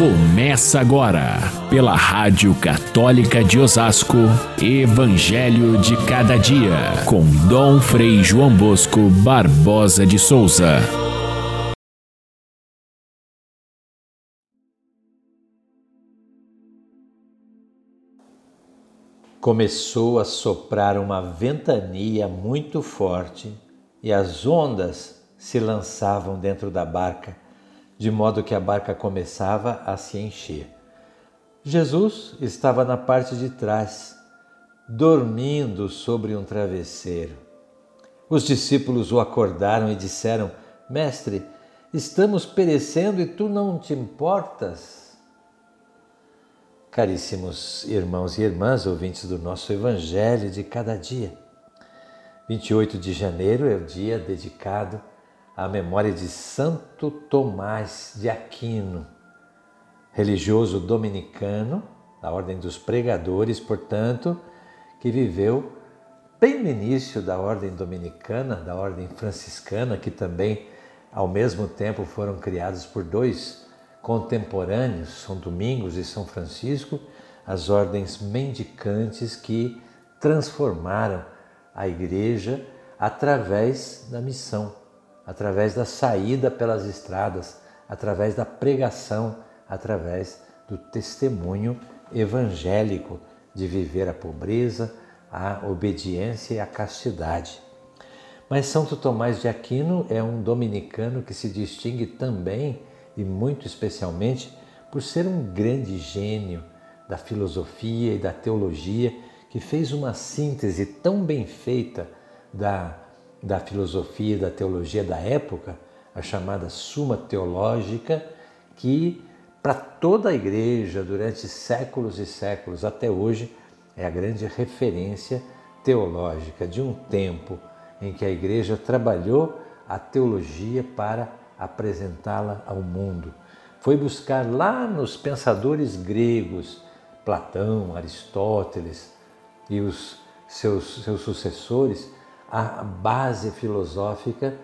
Começa agora, pela Rádio Católica de Osasco, Evangelho de Cada Dia, com Dom Frei João Bosco Barbosa de Souza. Começou a soprar uma ventania muito forte e as ondas se lançavam dentro da barca de modo que a barca começava a se encher. Jesus estava na parte de trás, dormindo sobre um travesseiro. Os discípulos o acordaram e disseram: Mestre, estamos perecendo e tu não te importas? Caríssimos irmãos e irmãs, ouvintes do nosso Evangelho de cada dia, 28 de janeiro é o dia dedicado a memória de Santo Tomás de Aquino, religioso dominicano, da Ordem dos Pregadores, portanto, que viveu bem no início da Ordem Dominicana, da Ordem Franciscana, que também, ao mesmo tempo, foram criados por dois contemporâneos, São Domingos e São Francisco, as ordens mendicantes que transformaram a Igreja através da missão através da saída pelas estradas, através da pregação, através do testemunho evangélico de viver a pobreza, a obediência e a castidade. Mas Santo Tomás de Aquino é um dominicano que se distingue também e muito especialmente por ser um grande gênio da filosofia e da teologia que fez uma síntese tão bem feita da da filosofia e da teologia da época, a chamada Suma Teológica, que para toda a igreja durante séculos e séculos até hoje é a grande referência teológica de um tempo em que a igreja trabalhou a teologia para apresentá-la ao mundo. Foi buscar lá nos pensadores gregos, Platão, Aristóteles e os seus, seus sucessores, a base filosófica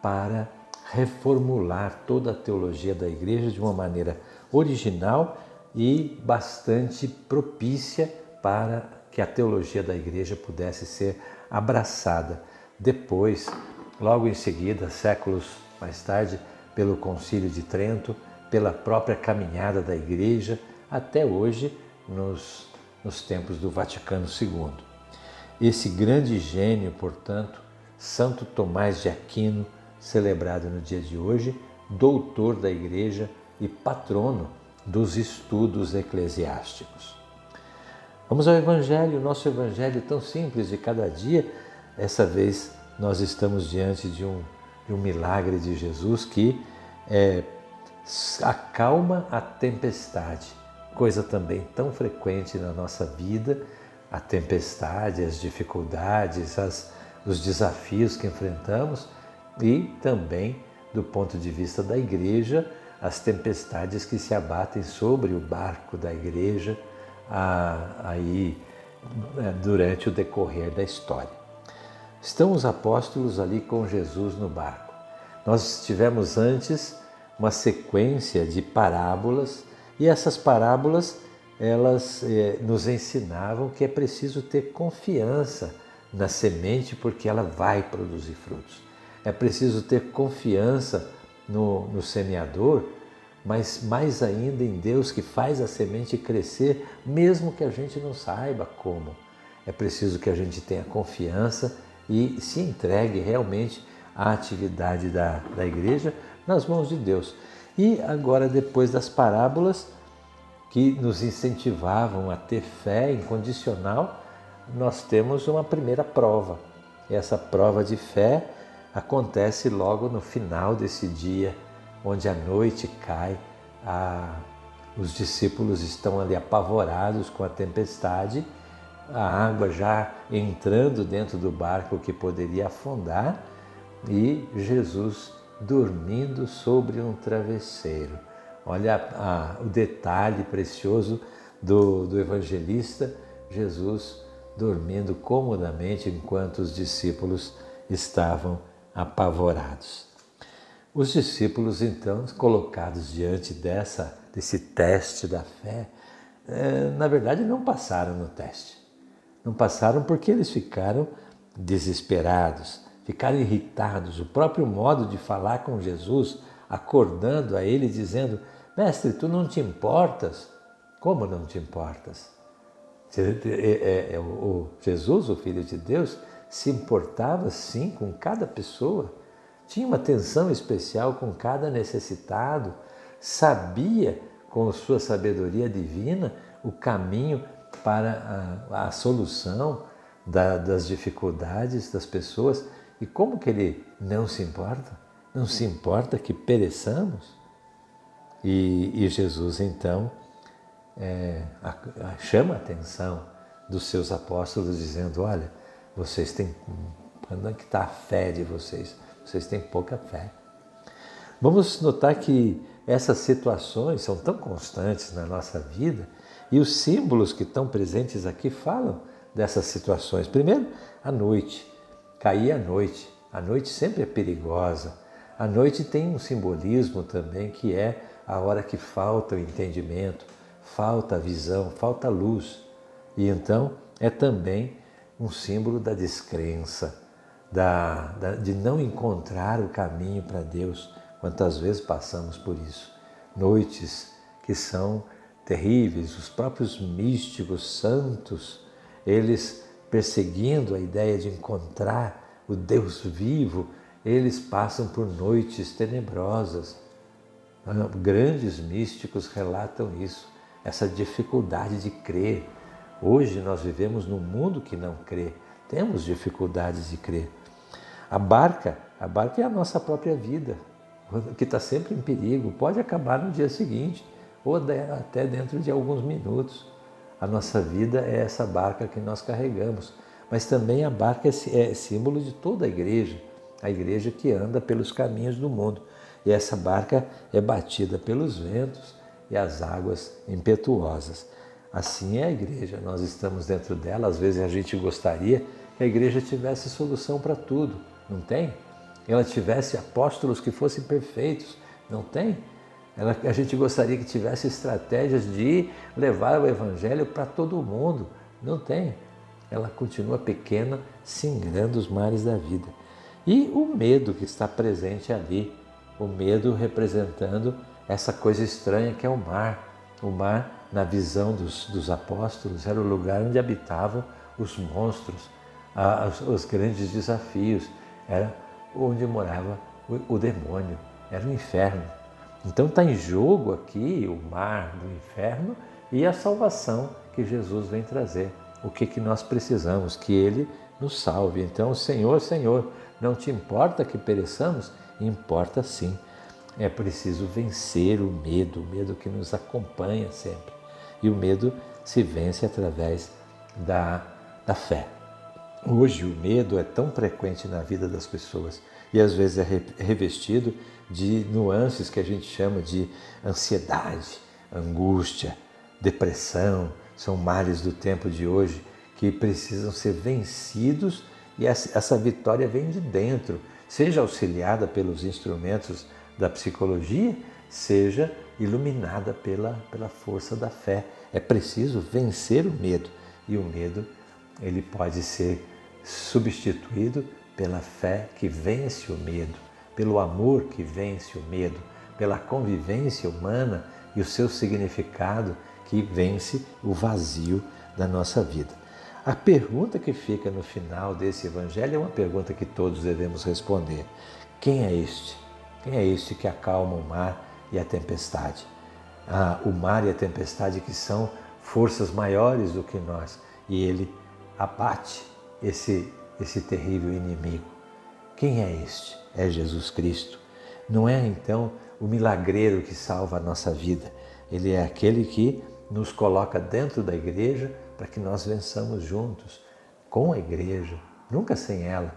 para reformular toda a teologia da igreja de uma maneira original e bastante propícia para que a teologia da igreja pudesse ser abraçada depois, logo em seguida, séculos mais tarde, pelo Concílio de Trento, pela própria caminhada da igreja, até hoje, nos, nos tempos do Vaticano II. Esse grande gênio, portanto, Santo Tomás de Aquino, celebrado no dia de hoje, doutor da Igreja e patrono dos estudos eclesiásticos. Vamos ao Evangelho, nosso Evangelho tão simples de cada dia. Essa vez nós estamos diante de um, de um milagre de Jesus que é, acalma a tempestade, coisa também tão frequente na nossa vida a tempestade, as dificuldades, as, os desafios que enfrentamos e também, do ponto de vista da igreja, as tempestades que se abatem sobre o barco da igreja aí é, durante o decorrer da história. Estão os apóstolos ali com Jesus no barco. Nós tivemos antes uma sequência de parábolas e essas parábolas elas eh, nos ensinavam que é preciso ter confiança na semente porque ela vai produzir frutos. É preciso ter confiança no, no semeador, mas mais ainda em Deus que faz a semente crescer, mesmo que a gente não saiba como. É preciso que a gente tenha confiança e se entregue realmente à atividade da, da igreja nas mãos de Deus. E agora, depois das parábolas, que nos incentivavam a ter fé incondicional, nós temos uma primeira prova. E essa prova de fé acontece logo no final desse dia, onde a noite cai, a... os discípulos estão ali apavorados com a tempestade, a água já entrando dentro do barco que poderia afundar e Jesus dormindo sobre um travesseiro. Olha a, o detalhe precioso do, do evangelista, Jesus dormindo comodamente enquanto os discípulos estavam apavorados. Os discípulos, então, colocados diante dessa, desse teste da fé, eh, na verdade não passaram no teste. Não passaram porque eles ficaram desesperados, ficaram irritados. O próprio modo de falar com Jesus, acordando a ele, dizendo: Mestre, tu não te importas? Como não te importas? É, é, o Jesus, o Filho de Deus, se importava sim com cada pessoa tinha uma atenção especial com cada necessitado, sabia, com sua sabedoria divina, o caminho para a, a solução da, das dificuldades das pessoas. E como que ele não se importa? Não se importa que pereçamos? E, e Jesus então é, a, a, chama a atenção dos seus apóstolos, dizendo: Olha, vocês têm. Onde é que está a fé de vocês? vocês têm pouca fé. Vamos notar que essas situações são tão constantes na nossa vida e os símbolos que estão presentes aqui falam dessas situações. Primeiro, a noite. Cair à noite. A noite sempre é perigosa. A noite tem um simbolismo também que é a hora que falta o entendimento, falta a visão, falta a luz. E então é também um símbolo da descrença da, da, de não encontrar o caminho para Deus. Quantas vezes passamos por isso? Noites que são terríveis, os próprios místicos santos, eles perseguindo a ideia de encontrar o Deus vivo, eles passam por noites tenebrosas. Ah, grandes místicos relatam isso, essa dificuldade de crer. Hoje nós vivemos num mundo que não crê, temos dificuldades de crer. A barca, a barca é a nossa própria vida, que está sempre em perigo, pode acabar no dia seguinte ou até dentro de alguns minutos. A nossa vida é essa barca que nós carregamos, mas também a barca é, é símbolo de toda a igreja, a igreja que anda pelos caminhos do mundo. E essa barca é batida pelos ventos e as águas impetuosas. Assim é a igreja, nós estamos dentro dela, às vezes a gente gostaria que a igreja tivesse solução para tudo, não tem? Ela tivesse apóstolos que fossem perfeitos, não tem? Ela, a gente gostaria que tivesse estratégias de levar o evangelho para todo mundo, não tem? Ela continua pequena, singrando os mares da vida. E o medo que está presente ali, o medo representando essa coisa estranha que é o mar. O mar, na visão dos, dos apóstolos, era o lugar onde habitavam os monstros, os grandes desafios, era onde morava o demônio, era o inferno. Então está em jogo aqui o mar do inferno e a salvação que Jesus vem trazer. O que, que nós precisamos? Que Ele nos salve. Então, Senhor, Senhor, não te importa que pereçamos? Importa sim. É preciso vencer o medo, o medo que nos acompanha sempre. E o medo se vence através da, da fé. Hoje o medo é tão frequente na vida das pessoas e às vezes é revestido de nuances que a gente chama de ansiedade, angústia, depressão, são males do tempo de hoje que precisam ser vencidos e essa vitória vem de dentro, seja auxiliada pelos instrumentos da psicologia, seja iluminada pela, pela força da fé. É preciso vencer o medo e o medo ele pode ser substituído pela fé que vence o medo, pelo amor que vence o medo, pela convivência humana e o seu significado que vence o vazio da nossa vida. A pergunta que fica no final desse evangelho é uma pergunta que todos devemos responder: quem é este? Quem é este que acalma o mar e a tempestade? Ah, o mar e a tempestade que são forças maiores do que nós e ele abate esse, esse terrível inimigo. Quem é este? É Jesus Cristo. Não é então o milagreiro que salva a nossa vida. Ele é aquele que nos coloca dentro da igreja para que nós vençamos juntos, com a igreja, nunca sem ela.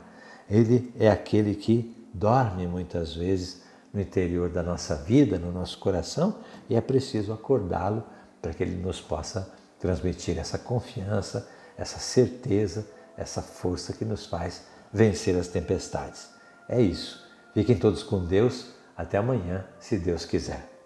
Ele é aquele que dorme muitas vezes no interior da nossa vida, no nosso coração, e é preciso acordá-lo para que ele nos possa transmitir essa confiança, essa certeza essa força que nos faz vencer as tempestades. É isso. Fiquem todos com Deus. Até amanhã, se Deus quiser.